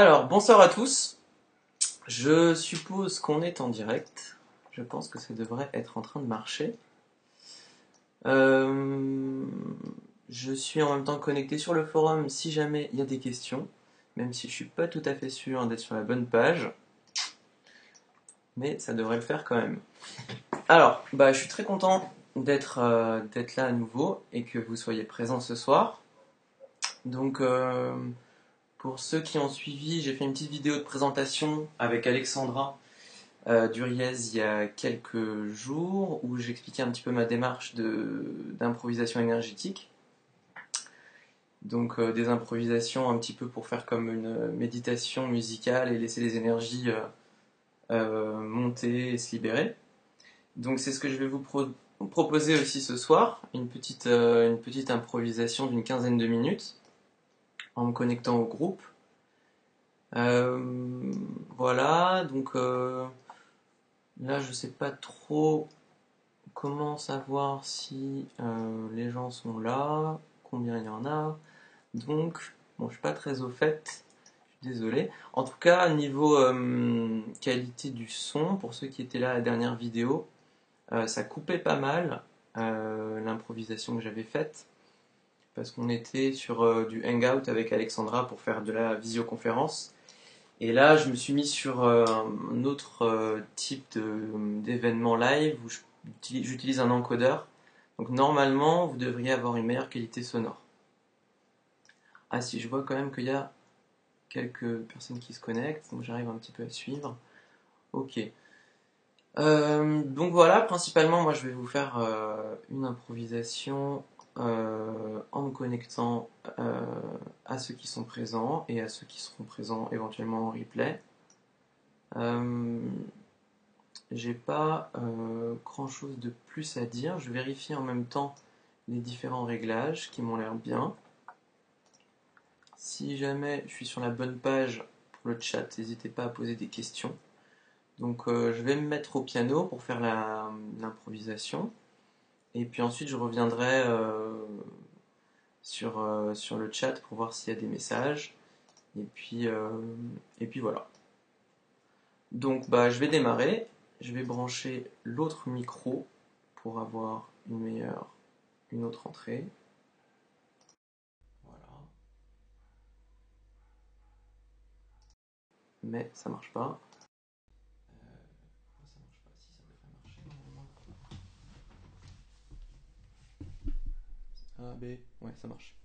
Alors, bonsoir à tous. Je suppose qu'on est en direct. Je pense que ça devrait être en train de marcher. Euh, je suis en même temps connecté sur le forum si jamais il y a des questions, même si je suis pas tout à fait sûr d'être sur la bonne page. Mais ça devrait le faire quand même. Alors, bah, je suis très content d'être euh, là à nouveau et que vous soyez présents ce soir. Donc, euh, pour ceux qui ont suivi, j'ai fait une petite vidéo de présentation avec Alexandra euh, Duriez il y a quelques jours où j'expliquais un petit peu ma démarche d'improvisation énergétique. Donc des improvisations un petit peu pour faire comme une méditation musicale et laisser les énergies monter et se libérer. Donc c'est ce que je vais vous proposer aussi ce soir, une petite, une petite improvisation d'une quinzaine de minutes en me connectant au groupe. Euh, voilà, donc euh, là je sais pas trop comment savoir si euh, les gens sont là, combien il y en a. Donc, bon, je suis pas très au fait, je suis désolé. En tout cas, niveau qualité du son, pour ceux qui étaient là à la dernière vidéo, ça coupait pas mal l'improvisation que j'avais faite parce qu'on était sur euh, du hangout avec Alexandra pour faire de la visioconférence. Et là, je me suis mis sur euh, un autre euh, type d'événement live où j'utilise un encodeur. Donc normalement, vous devriez avoir une meilleure qualité sonore. Ah si, je vois quand même qu'il y a quelques personnes qui se connectent, donc j'arrive un petit peu à suivre. Ok. donc voilà, principalement, moi je vais vous faire une improvisation euh, en me connectant euh, à ceux qui sont présents et à ceux qui seront présents éventuellement en replay. Euh, j'ai pas grand chose de plus à dire. Je vérifie en même temps les différents réglages qui m'ont l'air bien. Si jamais je suis sur la bonne page pour le chat, n'hésitez pas à poser des questions. Donc je vais me mettre au piano pour faire l'improvisation. Et puis ensuite, je reviendrai euh, sur, euh, sur le chat pour voir s'il y a des messages. Et puis, euh, et puis voilà. Donc bah, je vais démarrer. Je vais brancher l'autre micro pour avoir une meilleure, une autre entrée. Voilà. Mais ça marche pas. A, B, ouais, ça marche.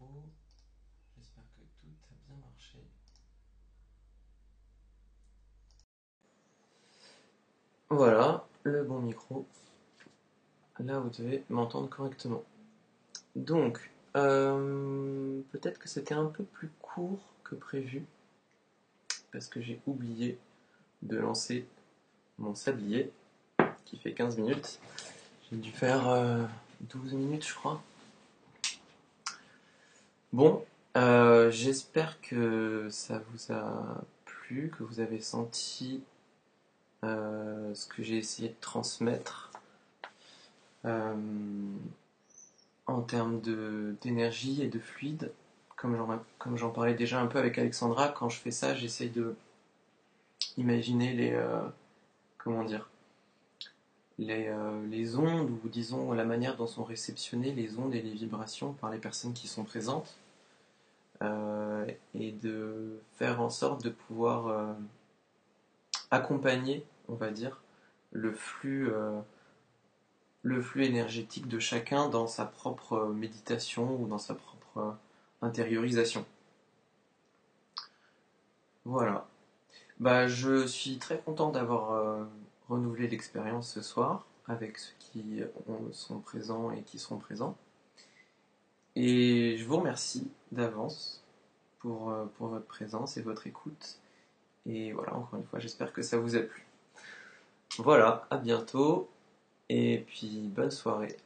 Micro. J'espère que tout a bien marché. Voilà, le bon micro. Là, vous devez m'entendre correctement. Donc, euh, peut-être que c'était un peu plus court que prévu, parce que j'ai oublié de lancer mon sablier, qui fait 15 minutes. J'ai dû faire 12 euh, minutes, je crois. Bon, euh, j'espère que ça vous a plu, que vous avez senti ce que j'ai essayé de transmettre en termes d'énergie et de fluide, comme j'en parlais déjà un peu avec Alexandra, quand je fais ça, j'essaye de imaginer les euh, comment dire les, euh, les, ondes ou disons la manière dont sont réceptionnées les ondes et les vibrations par les personnes qui sont présentes euh, et de faire en sorte de pouvoir accompagner, on va dire, le flux le flux énergétique de chacun dans sa propre méditation ou dans sa propre intériorisation. Voilà. Bah, je suis très content d'avoir renouvelé l'expérience ce soir avec ceux qui sont présents et qui seront présents. Et je vous remercie d'avance pour, euh, pour votre présence et votre écoute. Et voilà, encore une fois, j'espère que ça vous a plu. Voilà, à bientôt. Et puis bonne soirée.